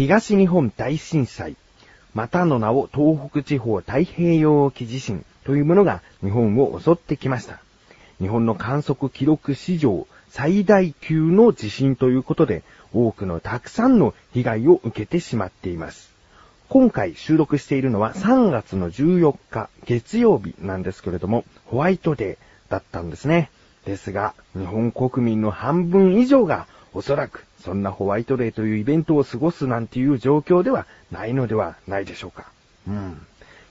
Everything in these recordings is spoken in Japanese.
東日本大震災、またの名を東北地方太平洋沖地震というものが日本を襲ってきました。日本の観測記録史上最大級の地震ということで、多くのたくさんの被害を受けてしまっています。今回収録しているのは3月の14日月曜日なんですけれども、ホワイトデーだったんですね。ですが、日本国民の半分以上がおそらくそんなホワイトデーというイベントを過ごすなんていう状況ではないのではないでしょうか。うん。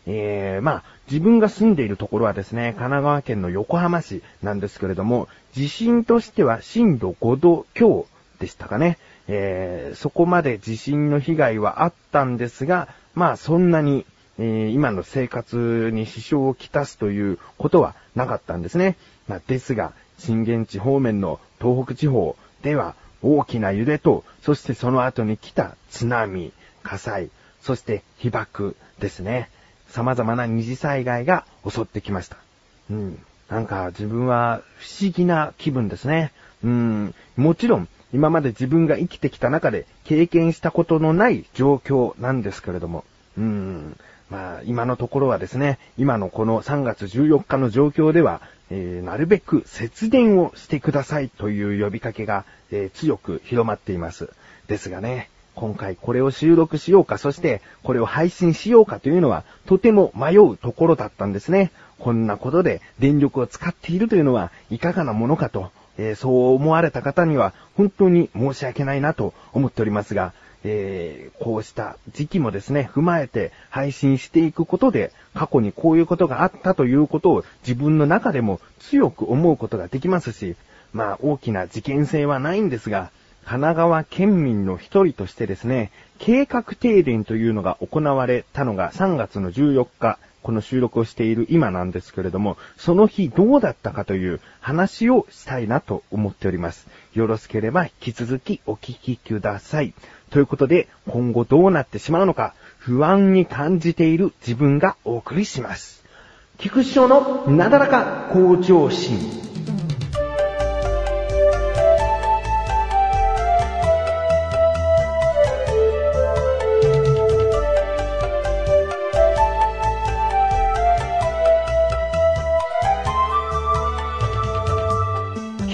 えー、まあ、自分が住んでいるところはですね、神奈川県の横浜市なんですけれども、地震としては震度5度強でしたかね。えー、そこまで地震の被害はあったんですが、まあそんなに、えー、今の生活に支障をきたすということはなかったんですね。まあ、ですが、震源地方面の東北地方では大きな揺れと、そしてその後に来た津波、火災、そして被爆ですね。様々な二次災害が襲ってきました。うん。なんか自分は不思議な気分ですね。うん。もちろん今まで自分が生きてきた中で経験したことのない状況なんですけれども。うん。まあ、今のところはですね、今のこの3月14日の状況では、えー、なるべく節電をしてくださいという呼びかけが、えー、強く広まっています。ですがね、今回これを収録しようか、そしてこれを配信しようかというのはとても迷うところだったんですね。こんなことで電力を使っているというのはいかがなものかと、えー、そう思われた方には本当に申し訳ないなと思っておりますが、えー、こうした時期もですね、踏まえて配信していくことで、過去にこういうことがあったということを自分の中でも強く思うことができますし、まあ大きな事件性はないんですが、神奈川県民の一人としてですね、計画停電というのが行われたのが3月の14日、この収録をしている今なんですけれども、その日どうだったかという話をしたいなと思っております。よろしければ引き続きお聞きください。ということで、今後どうなってしまうのか、不安に感じている自分がお送りします。菊師匠のなだらか向上心。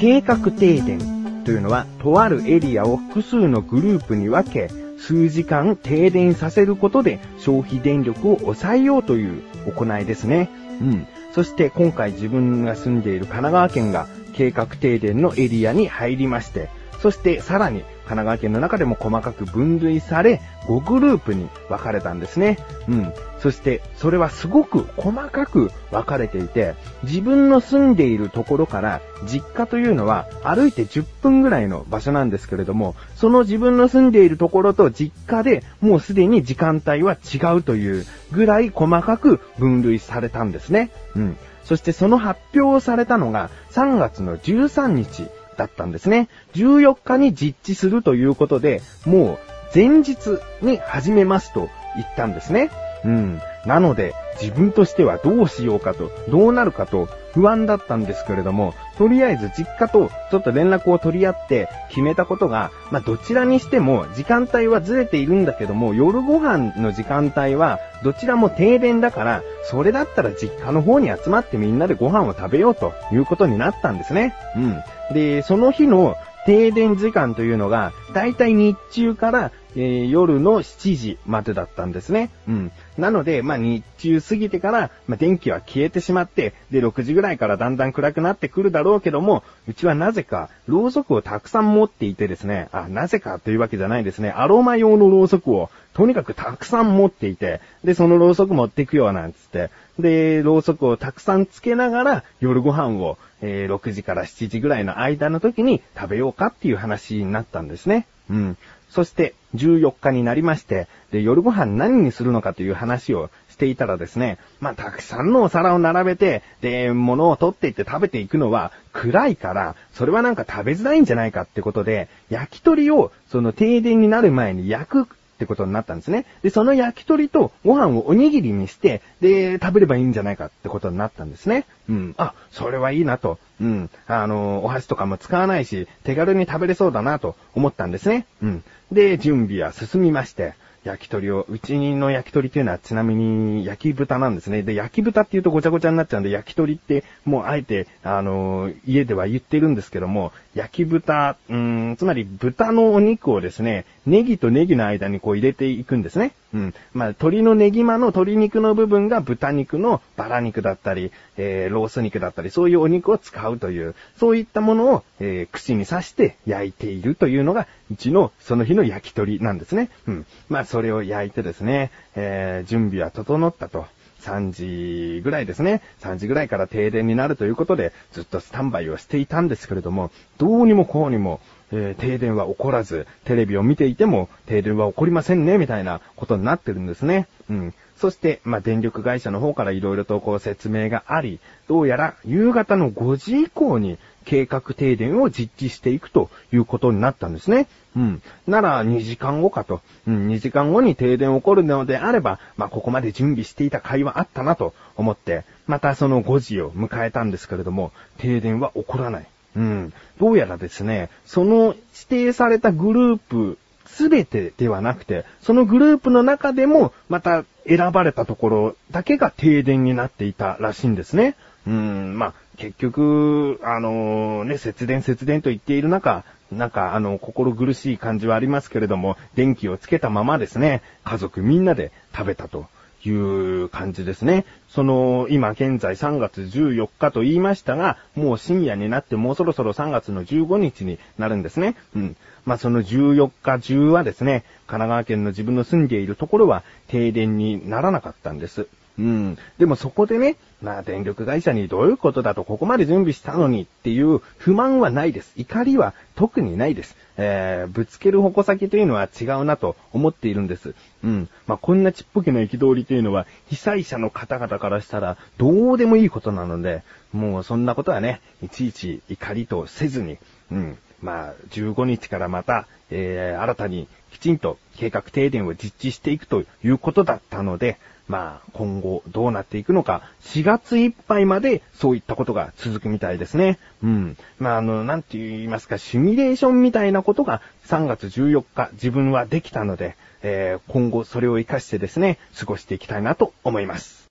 計画停電というのは、とあるエリアを複数のグループに分け、数時間停電させることで消費電力を抑えようという行いですね。うん。そして今回自分が住んでいる神奈川県が計画停電のエリアに入りまして、そしてさらに神奈川県の中でも細かく分類され、5グループに分かれたんですね。うん。そして、それはすごく細かく分かれていて、自分の住んでいるところから実家というのは歩いて10分ぐらいの場所なんですけれども、その自分の住んでいるところと実家でもうすでに時間帯は違うというぐらい細かく分類されたんですね。うん。そしてその発表をされたのが3月の13日だったんですね。14日に実地するということで、もう前日に始めますと言ったんですね。うん。なので、自分としてはどうしようかと、どうなるかと不安だったんですけれども、とりあえず実家とちょっと連絡を取り合って決めたことが、まあ、どちらにしても時間帯はずれているんだけども、夜ご飯の時間帯はどちらも停電だから、それだったら実家の方に集まってみんなでご飯を食べようということになったんですね。うん。で、その日の停電時間というのが、だいたい日中からえー、夜の7時までだったんですね。うん。なので、まあ、日中過ぎてから、まあ、電気は消えてしまって、で、6時ぐらいからだんだん暗くなってくるだろうけども、うちはなぜか、ろうそくをたくさん持っていてですね、あ、なぜかというわけじゃないですね、アロマ用のろうそくを、とにかくたくさん持っていて、で、そのろうそく持っていくよ、なんつって、で、ろうそくをたくさんつけながら、夜ご飯を、えー、6時から7時ぐらいの間の時に食べようかっていう話になったんですね。うん。そして、14日になりまして、で、夜ご飯何にするのかという話をしていたらですね、まあ、たくさんのお皿を並べて、で、物を取っていって食べていくのは暗いから、それはなんか食べづらいんじゃないかってことで、焼き鳥を、その停電になる前に焼くってことになったんですね。で、その焼き鳥とご飯をおにぎりにして、で、食べればいいんじゃないかってことになったんですね。うん。あ、それはいいなと。うん。あの、お箸とかも使わないし、手軽に食べれそうだなと思ったんですね。うん。で、準備は進みまして、焼き鳥を、うちの焼き鳥っていうのはちなみに焼き豚なんですね。で、焼き豚って言うとごちゃごちゃになっちゃうんで、焼き鳥ってもうあえて、あのー、家では言ってるんですけども、焼き豚、うーん、つまり豚のお肉をですね、ネギとネギの間にこう入れていくんですね。うん。まあ、鶏のネギマの鶏肉の部分が豚肉のバラ肉だったり、えー、ロース肉だったり、そういうお肉を使うという、そういったものを、えー、串に刺して焼いているというのが、うちのその日の焼き鳥なんですね。うん。まあ、それを焼いてですね、えー、準備は整ったと。3時ぐらいですね。3時ぐらいから停電になるということで、ずっとスタンバイをしていたんですけれども、どうにもこうにも、えー、停電は起こらず、テレビを見ていても、停電は起こりませんね、みたいなことになってるんですね。うん。そして、まあ、電力会社の方から色々とこう説明があり、どうやら夕方の5時以降に計画停電を実施していくということになったんですね。うん。なら2時間後かと。うん、2時間後に停電起こるのであれば、まあ、ここまで準備していた会はあったなと思って、またその5時を迎えたんですけれども、停電は起こらない。うん。どうやらですね、その指定されたグループすべてではなくて、そのグループの中でも、また選ばれたところだけが停電になっていたらしいんですね。うん、まあ、結局、あのー、ね、節電節電と言っている中、なんか、あの、心苦しい感じはありますけれども、電気をつけたままですね、家族みんなで食べたという感じですね。その、今現在3月14日と言いましたが、もう深夜になってもうそろそろ3月の15日になるんですね。うん。まあ、その14日中はですね、神奈川県の自分の住んでいるところは停電にならなかったんです。うん。でもそこでね、まあ電力会社にどういうことだとここまで準備したのにっていう不満はないです。怒りは特にないです。えー、ぶつける矛先というのは違うなと思っているんです。うん。まあこんなちっぽけな憤りというのは被災者の方々からしたらどうでもいいことなので、もうそんなことはね、いちいち怒りとせずに、うん。まあ、15日からまた、えー、新たにきちんと計画停電を実施していくということだったので、まあ、今後どうなっていくのか、4月いっぱいまでそういったことが続くみたいですね。うん。まあ、あの、なんて言いますか、シミュレーションみたいなことが3月14日自分はできたので、えー、今後それを活かしてですね、過ごしていきたいなと思います。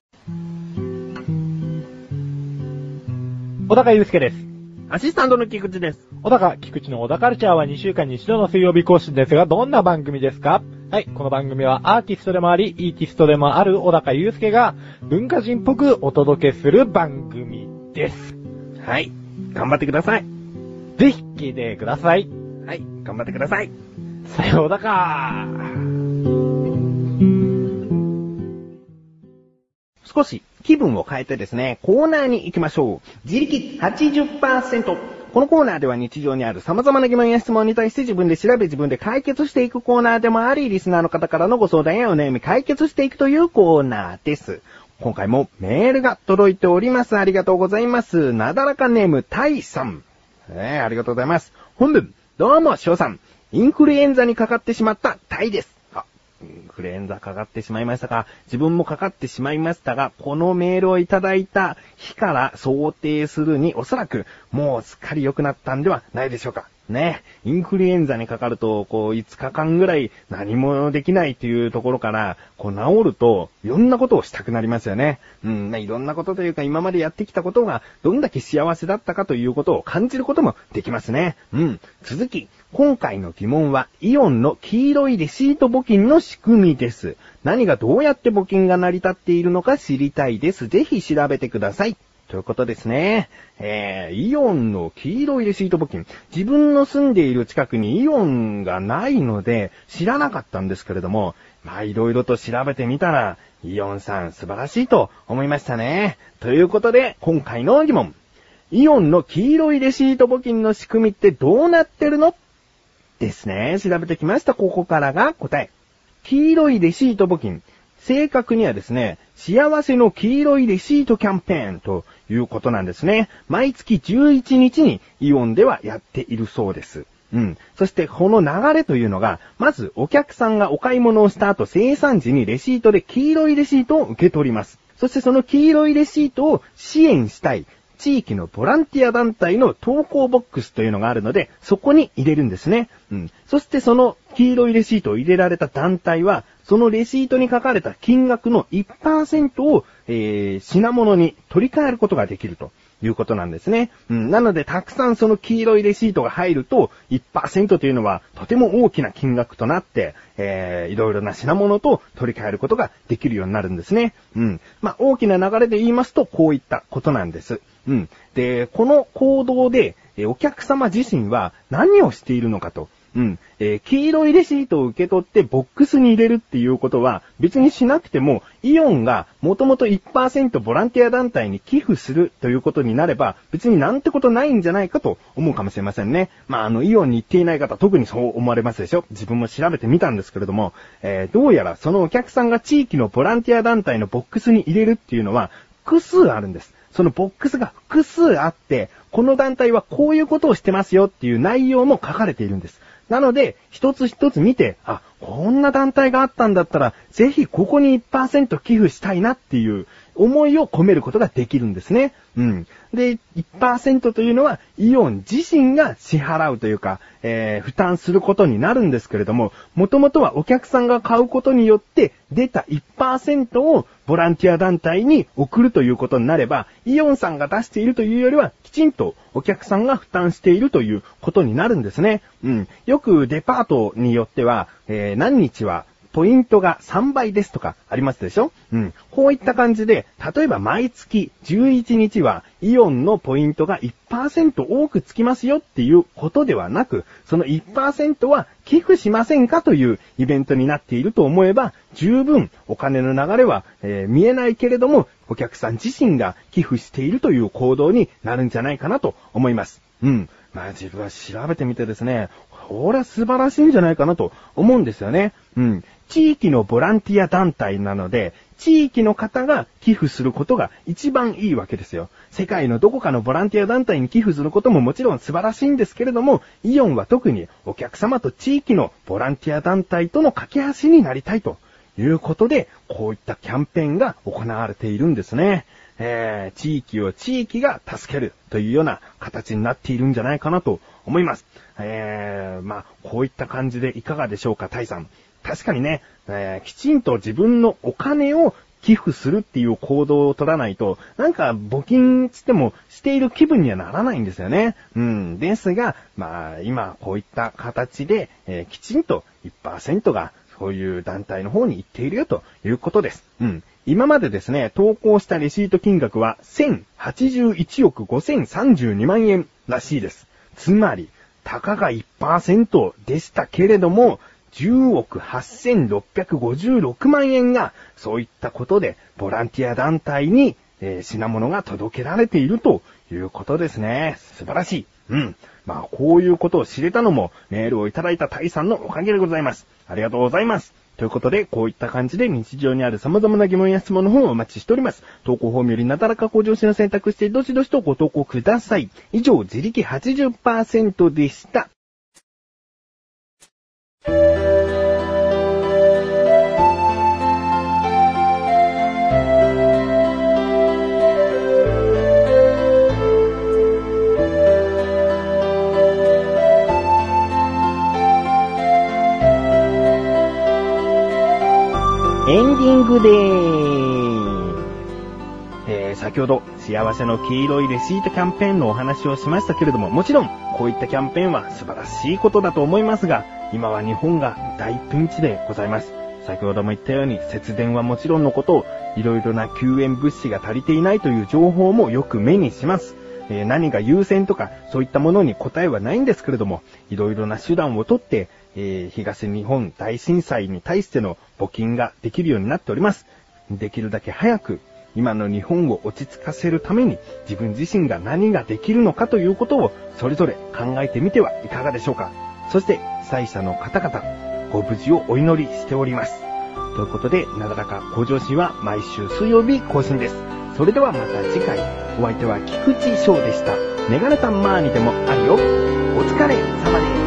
小高祐介です。アシスタントの菊池です。小高、菊池の小高カルチャーは2週間に一度の水曜日更新ですが、どんな番組ですか？はい、この番組はアーティストでもあり、イーティストでもある小高祐介が文化人っぽくお届けする番組です。はい、頑張ってください。ぜひ聞いてください。はい、頑張ってください。さようだか少し気分を変えてですね、コーナーに行きましょう。自力80%。このコーナーでは日常にある様々な疑問や質問に対して自分で調べ自分で解決していくコーナーでもあり、リスナーの方からのご相談やお悩み解決していくというコーナーです。今回もメールが届いております。ありがとうございます。なだらかネーム、タイさん。えー、ありがとうございます。本文、どうも、翔さん。インフルエンザにかかってしまったタイです。インフルエンザかかってしまいましたか？自分もかかってしまいましたが、このメールをいただいた日から想定するにおそらくもうすっかり良くなったんではないでしょうか。ね。インフルエンザにかかると、こう、5日間ぐらい何もできないっていうところから、こう、治ると、いろんなことをしたくなりますよね。うん、まあ、いろんなことというか、今までやってきたことが、どんだけ幸せだったかということを感じることもできますね。うん。続き、今回の疑問は、イオンの黄色いレシート募金の仕組みです。何がどうやって募金が成り立っているのか知りたいです。ぜひ調べてください。ということですね。えー、イオンの黄色いレシート募金。自分の住んでいる近くにイオンがないので、知らなかったんですけれども、まあ、いろいろと調べてみたら、イオンさん素晴らしいと思いましたね。ということで、今回の疑問。イオンの黄色いレシート募金の仕組みってどうなってるの？ですね。調べてきました。ここからが答え。黄色いレシート募金。正確にはですね、幸せの黄色いレシートキャンペーンということなんですね。毎月11日にイオンではやっているそうです。うん。そして、この流れというのが、まず、お客さんがお買い物をした後、生産時にレシートで黄色いレシートを受け取ります。そしてその黄色いレシートを支援したい地域のボランティア団体の投稿ボックスというのがあるので、そこに入れるんですね。うん。そしてその黄色いレシートを入れられた団体は、そのレシートに書かれた金額の1%を、えー、品物に取り替えることができると。いうことなんですね。うん。なので、たくさんその黄色いレシートが入ると、1%というのはとても大きな金額となって、えー、いろいろな品物と取り替えることができるようになるんですね。うん。まあ、大きな流れで言いますと、こういったことなんです。うん。で、この行動で、えお客様自身は何をしているのかと。うん。えー黄色いレシートを受け取ってボックスに入れるっていうことは別にしなくても、イオンがもともと1%ボランティア団体に寄付するということになれば、別になんてことないんじゃないかと思うかもしれませんね。まあ、あの、イオンに行っていない方、特にそう思われますでしょ自分も調べてみたんですけれども、えーどうやらそのお客さんが地域のボランティア団体のボックスに入れるっていうのは、複数あるんです。そのボックスが複数あって、この団体はこういうことをしてますよっていう内容も書かれているんです。なので、一つ一つ見て、あ、こんな団体があったんだったら、ぜひここに1%寄付したいなっていう思いを込めることができるんですね。うん。で、1%というのは、イオン自身が支払うというか、えー負担することになるんですけれども、もともとはお客さんが買うことによって、出た1%をボランティア団体に送るということになれば、イオンさんが出しているというよりは、きちんとお客さんが負担しているということになるんですね。うん。よくデパートによっては、えー何日はポイントが3倍ですとかありますでしょ？うん。こういった感じで、例えば毎月11日はイオンのポイントが1%多くつきますよっていうことではなく、その1%は寄付しませんかというイベントになっていると思えば、十分お金の流れは、えー見えないけれども、お客さん自身が寄付しているという行動になるんじゃないかなと思います。うん。まあ自分は調べてみてですね、これは素晴らしいんじゃないかなと思うんですよね。うん。地域のボランティア団体なので、地域の方が寄付することが一番いいわけですよ。世界のどこかのボランティア団体に寄付することももちろん素晴らしいんですけれども、イオンは特にお客様と地域のボランティア団体との架け橋になりたいということで、こういったキャンペーンが行われているんですね。えー、地域を地域が助けるというような形になっているんじゃないかなと思います。えー、まあ、こういった感じでいかがでしょうか、タイさん。確かにね、えーきちんと自分のお金を寄付するっていう行動を取らないと、なんか募金つってもしている気分にはならないんですよね。うん。ですが、まあ、今こういった形で、えーきちんと1%がそういう団体の方に行っているよということです。うん。今までですね、投稿したレシート金額は1081億5032万円らしいです。つまり、たかが1%でしたけれども、10億8656万円が、そういったことで、ボランティア団体に、えー品物が届けられているということですね。素晴らしい。うん。まあ、こういうことを知れたのも、メールをいただいたタイさんのおかげでございます。ありがとうございます。ということで、こういった感じで日常にある様々な疑問や質問の方をお待ちしております。投稿フォームよりなだらか向上心を選択して、どしどしとご投稿ください。以上、自力80%でした。ングでー。えー、先ほど、幸せの黄色いレシートキャンペーンのお話をしましたけれども、もちろん、こういったキャンペーンは素晴らしいことだと思いますが、今は日本が大ピンチでございます。先ほども言ったように、節電はもちろんのこと、いろいろな救援物資が足りていないという情報もよく目にします。え何が優先とか、そういったものに答えはないんですけれども、いろいろな手段をとって、えー東日本大震災に対しての募金ができるようになっております。できるだけ早く、今の日本を落ち着かせるために、自分自身が何ができるのかということを、それぞれ考えてみてはいかがでしょうか。そして、被災者の方々、ご無事をお祈りしております。ということで、なだらか向上心は毎週水曜日更新です。それではまた次回、お相手は菊池翔でした。メガネタンマーにでもあるよ。お疲れ様です。